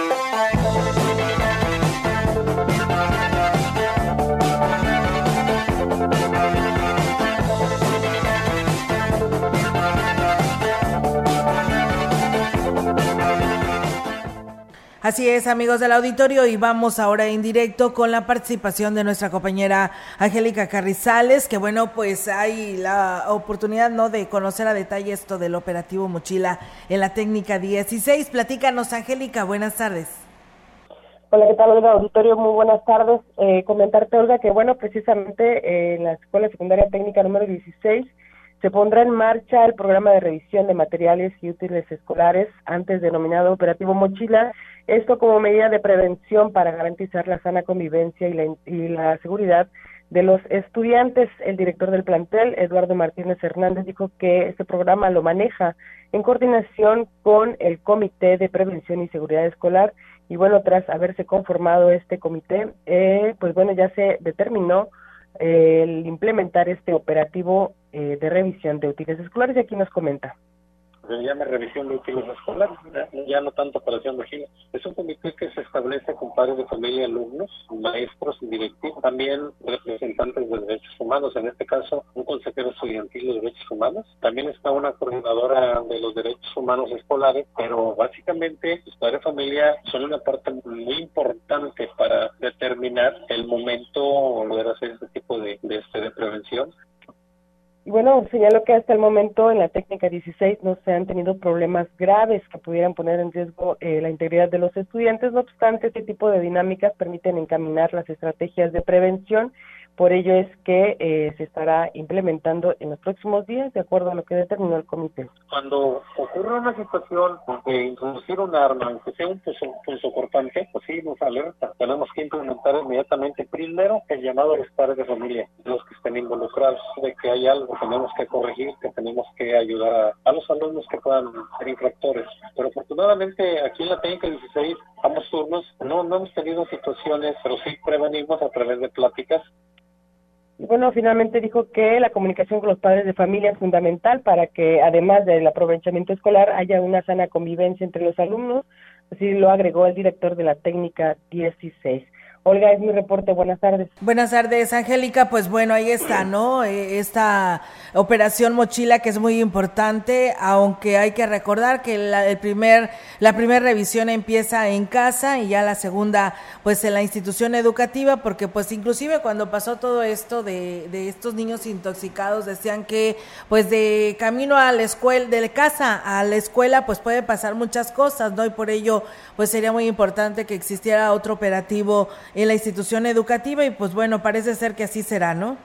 Así es, amigos del auditorio, y vamos ahora en directo con la participación de nuestra compañera Angélica Carrizales, que bueno, pues hay la oportunidad, ¿no?, de conocer a detalle esto del operativo Mochila en la técnica 16. Platícanos, Angélica, buenas tardes. Hola, ¿qué tal, Olga? Auditorio, muy buenas tardes. Eh, comentarte, Olga, que bueno, precisamente eh, en la Escuela Secundaria Técnica número 16 se pondrá en marcha el programa de revisión de materiales y útiles escolares, antes denominado Operativo Mochila, esto como medida de prevención para garantizar la sana convivencia y la, y la seguridad de los estudiantes. El director del plantel, Eduardo Martínez Hernández, dijo que este programa lo maneja en coordinación con el Comité de Prevención y Seguridad Escolar. Y bueno, tras haberse conformado este comité, eh, pues bueno, ya se determinó el implementar este operativo eh, de revisión de útiles escolares y aquí nos comenta se llama revisión de útiles escolares, ya no tanto operación giro. Es un comité que se establece con padres de familia, alumnos, maestros y directivos, también representantes de derechos humanos, en este caso un consejero estudiantil de derechos humanos, también está una coordinadora de los derechos humanos escolares, pero básicamente los padres de familia son una parte muy importante para determinar el momento o poder hacer este tipo de, de, este, de prevención y bueno, señaló que hasta el momento en la técnica 16 no se han tenido problemas graves que pudieran poner en riesgo eh, la integridad de los estudiantes. No obstante, este tipo de dinámicas permiten encaminar las estrategias de prevención por ello es que eh, se estará implementando en los próximos días de acuerdo a lo que determinó el comité. Cuando ocurre una situación de introducir un arma, aunque sea un pulso, cortante, pues sí nos alerta. Tenemos que implementar inmediatamente primero el llamado a los padres de familia, los que estén involucrados, de que hay algo que tenemos que corregir, que tenemos que ayudar a, los alumnos que puedan ser infractores. Pero afortunadamente aquí en la técnica 16, ambos turnos, no, no hemos tenido situaciones, pero sí prevenimos a través de pláticas bueno, finalmente dijo que la comunicación con los padres de familia es fundamental para que, además del aprovechamiento escolar, haya una sana convivencia entre los alumnos. Así lo agregó el director de la técnica 16. Olga, es mi reporte. Buenas tardes. Buenas tardes, Angélica. Pues bueno, ahí está, ¿no? Eh, esta operación mochila que es muy importante, aunque hay que recordar que la, el primer, la primera revisión empieza en casa y ya la segunda, pues en la institución educativa, porque pues inclusive cuando pasó todo esto de, de estos niños intoxicados, decían que pues de camino a la escuela, de casa a la escuela, pues puede pasar muchas cosas, ¿no? Y por ello, pues sería muy importante que existiera otro operativo en la institución educativa y pues bueno, parece ser que así será, ¿no?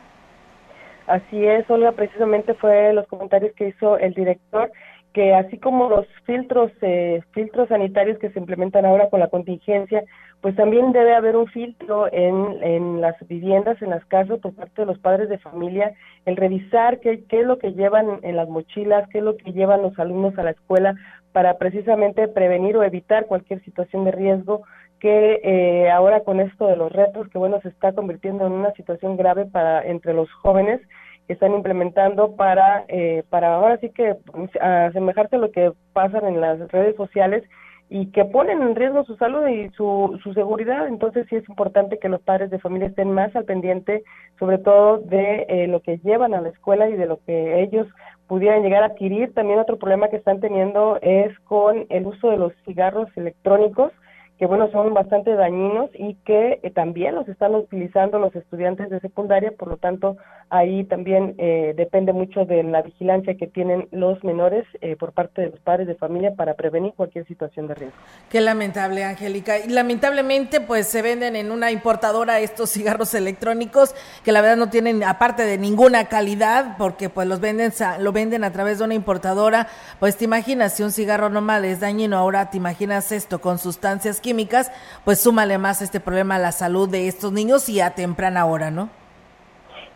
Así es, Olga, precisamente fue los comentarios que hizo el director que así como los filtros eh, filtros sanitarios que se implementan ahora con la contingencia, pues también debe haber un filtro en, en las viviendas, en las casas por parte de los padres de familia, el revisar qué, qué es lo que llevan en las mochilas, qué es lo que llevan los alumnos a la escuela para precisamente prevenir o evitar cualquier situación de riesgo que eh, ahora con esto de los retos, que bueno, se está convirtiendo en una situación grave para entre los jóvenes que están implementando para, eh, para ahora sí que asemejarse a lo que pasa en las redes sociales y que ponen en riesgo su salud y su, su seguridad. Entonces sí es importante que los padres de familia estén más al pendiente, sobre todo de eh, lo que llevan a la escuela y de lo que ellos pudieran llegar a adquirir. También otro problema que están teniendo es con el uso de los cigarros electrónicos que bueno, son bastante dañinos y que eh, también los están utilizando los estudiantes de secundaria, por lo tanto, ahí también eh, depende mucho de la vigilancia que tienen los menores eh, por parte de los padres de familia para prevenir cualquier situación de riesgo. Qué lamentable, Angélica. Y lamentablemente, pues se venden en una importadora estos cigarros electrónicos que la verdad no tienen, aparte de ninguna calidad, porque pues los venden, lo venden a través de una importadora. Pues te imaginas, si un cigarro normal es dañino, ahora te imaginas esto con sustancias químicas, pues súmale más este problema a la salud de estos niños y a temprana hora, ¿no?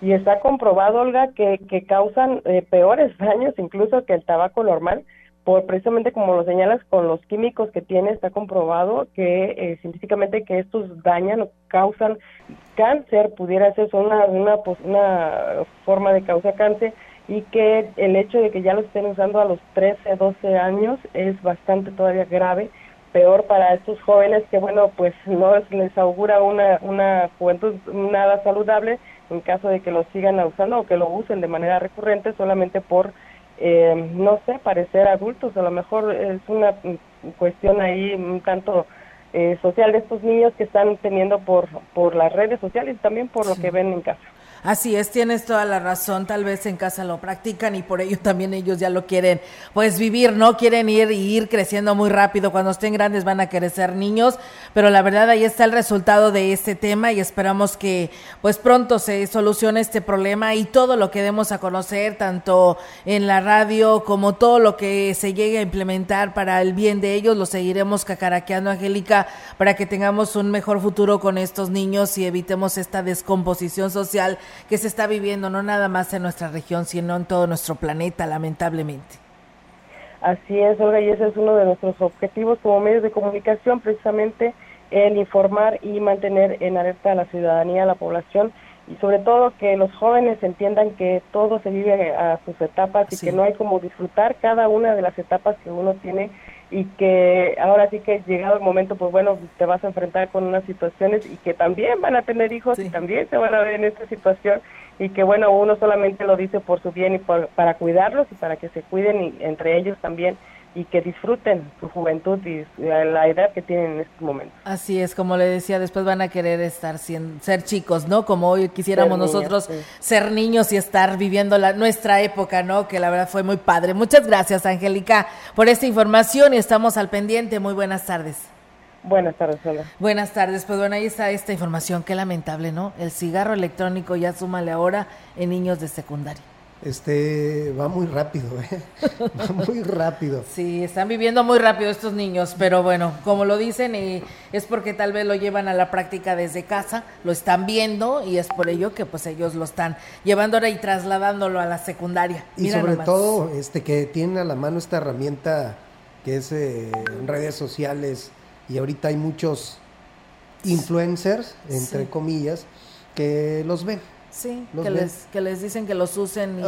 Y está comprobado, Olga, que, que causan eh, peores daños incluso que el tabaco normal, por precisamente como lo señalas, con los químicos que tiene, está comprobado que eh, científicamente que estos dañan o causan cáncer, pudiera ser una, una, pues, una forma de causa cáncer, y que el hecho de que ya lo estén usando a los 13, 12 años es bastante todavía grave peor para estos jóvenes que, bueno, pues no les augura una, una juventud nada saludable en caso de que lo sigan usando o que lo usen de manera recurrente solamente por, eh, no sé, parecer adultos. A lo mejor es una cuestión ahí un tanto eh, social de estos niños que están teniendo por, por las redes sociales y también por lo que ven en casa. Así es, tienes toda la razón, tal vez en casa lo practican y por ello también ellos ya lo quieren, pues vivir, ¿no? Quieren ir y ir creciendo muy rápido, cuando estén grandes van a querer ser niños, pero la verdad ahí está el resultado de este tema y esperamos que pues pronto se solucione este problema y todo lo que demos a conocer, tanto en la radio como todo lo que se llegue a implementar para el bien de ellos, lo seguiremos cacaraqueando, Angélica, para que tengamos un mejor futuro con estos niños y evitemos esta descomposición social que se está viviendo no nada más en nuestra región, sino en todo nuestro planeta, lamentablemente. Así es, Olga, y ese es uno de nuestros objetivos como medios de comunicación, precisamente el informar y mantener en alerta a la ciudadanía, a la población, y sobre todo que los jóvenes entiendan que todo se vive a sus etapas y que no hay como disfrutar cada una de las etapas que uno tiene y que ahora sí que llegado el momento, pues bueno, te vas a enfrentar con unas situaciones y que también van a tener hijos y también se van a ver en esta situación y que bueno, uno solamente lo dice por su bien y para cuidarlos y para que se cuiden y entre ellos también y que disfruten su juventud y la edad que tienen en estos momentos. Así es, como le decía, después van a querer estar ser chicos, ¿no? Como hoy quisiéramos nosotros ser niños y estar viviendo la, nuestra época, ¿no? Que la verdad fue muy padre. Muchas gracias, Angélica, por esta información y estamos al pendiente. Muy buenas tardes. Buenas tardes, hola. Buenas tardes, pues bueno, ahí está esta información, qué lamentable, ¿no? El cigarro electrónico ya súmale ahora en niños de secundaria este va muy rápido, ¿eh? va muy rápido. Sí, están viviendo muy rápido estos niños, pero bueno, como lo dicen, y es porque tal vez lo llevan a la práctica desde casa, lo están viendo y es por ello que pues ellos lo están llevando ahora y trasladándolo a la secundaria. Y sobre todo, este que tienen a la mano esta herramienta que es eh, en redes sociales y ahorita hay muchos influencers, entre comillas, que los ven Sí, que les, que les dicen que los usen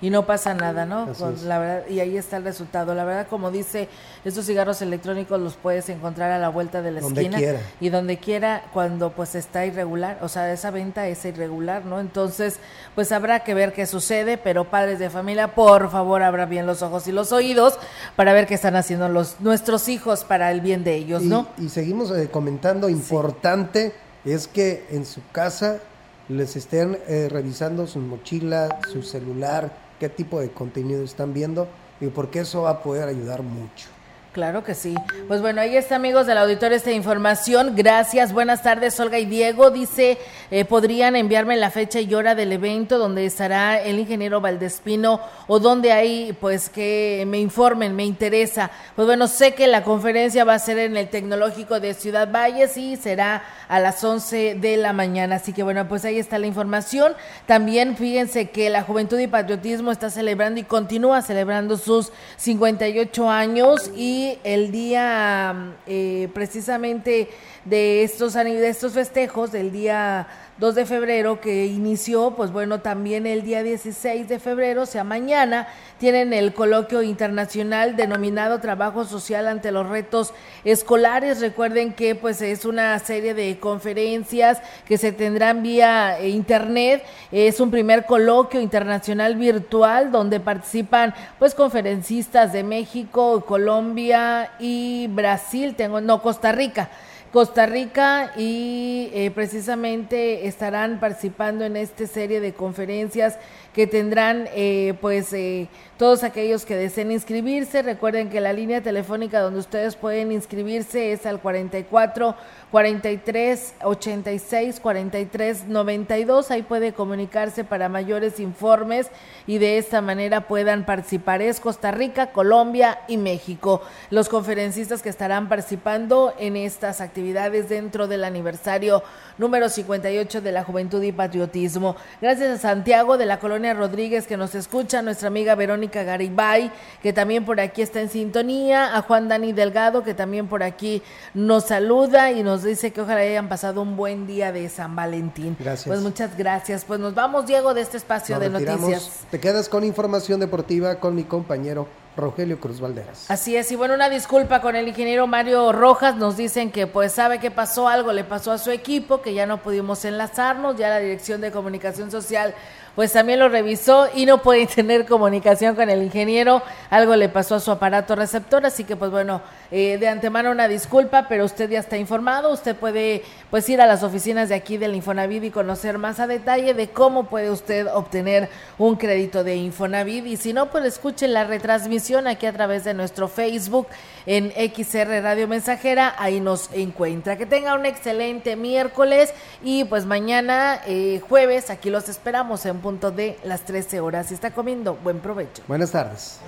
y, no pasa nada, ¿no? la verdad, y ahí está el resultado. La verdad, como dice, estos cigarros electrónicos los puedes encontrar a la vuelta de la esquina y donde quiera cuando pues está irregular, o sea, esa venta es irregular, ¿no? Entonces, pues habrá que ver qué sucede, pero padres de familia, por favor, abra bien los ojos y los oídos para ver qué están haciendo los nuestros hijos para el bien de ellos, ¿no? Y seguimos eh, comentando, importante es que en su casa les estén eh, revisando su mochila, su celular, qué tipo de contenido están viendo y porque eso va a poder ayudar mucho. Claro que sí. Pues bueno, ahí está, amigos del auditorio, esta información. Gracias. Buenas tardes, Olga y Diego. Dice, eh, podrían enviarme la fecha y hora del evento donde estará el ingeniero Valdespino o donde hay, pues, que me informen, me interesa. Pues bueno, sé que la conferencia va a ser en el Tecnológico de Ciudad Valles y será a las 11 de la mañana. Así que bueno, pues ahí está la información. También fíjense que la Juventud y Patriotismo está celebrando y continúa celebrando sus 58 años y el día eh, precisamente de estos, de estos festejos, del día 2 de febrero que inició, pues bueno, también el día 16 de febrero, o sea, mañana, tienen el coloquio internacional denominado Trabajo Social ante los retos escolares. Recuerden que pues es una serie de conferencias que se tendrán vía eh, internet. Es un primer coloquio internacional virtual donde participan pues conferencistas de México, Colombia y Brasil, tengo no Costa Rica. Costa Rica y eh, precisamente estarán participando en esta serie de conferencias que tendrán eh, pues eh, todos aquellos que deseen inscribirse. Recuerden que la línea telefónica donde ustedes pueden inscribirse es al 44 43 86 43 92. Ahí puede comunicarse para mayores informes y de esta manera puedan participar. Es Costa Rica, Colombia y México. Los conferencistas que estarán participando en estas actividades dentro del aniversario número 58 de la Juventud y Patriotismo. Gracias a Santiago de la Colonia Rodríguez que nos escucha, nuestra amiga Verónica Garibay, que también por aquí está en sintonía, a Juan Dani Delgado, que también por aquí nos saluda y nos dice que ojalá hayan pasado un buen día de San Valentín. Gracias. Pues muchas gracias. Pues nos vamos, Diego, de este espacio de noticias. Te quedas con información deportiva con mi compañero Rogelio Cruz Valderas. Así es, y bueno, una disculpa con el ingeniero Mario Rojas, nos dicen que pues sabe que pasó algo, le pasó a su equipo, que ya no pudimos enlazarnos, ya la Dirección de Comunicación Social pues también lo revisó y no puede tener comunicación con el ingeniero. Algo le pasó a su aparato receptor, así que pues bueno, eh, de antemano una disculpa, pero usted ya está informado. Usted puede pues ir a las oficinas de aquí del Infonavit y conocer más a detalle de cómo puede usted obtener un crédito de Infonavit. Y si no, pues escuche la retransmisión aquí a través de nuestro Facebook en XR Radio Mensajera, ahí nos encuentra. Que tenga un excelente miércoles y pues mañana eh, jueves aquí los esperamos en punto de las 13 horas. Si está comiendo, buen provecho. Buenas tardes.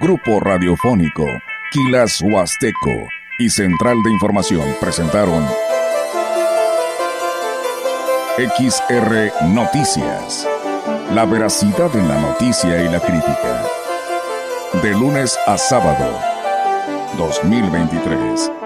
Grupo Radiofónico, Quilas Huasteco y Central de Información presentaron XR Noticias. La veracidad en la noticia y la crítica. De lunes a sábado. 2023.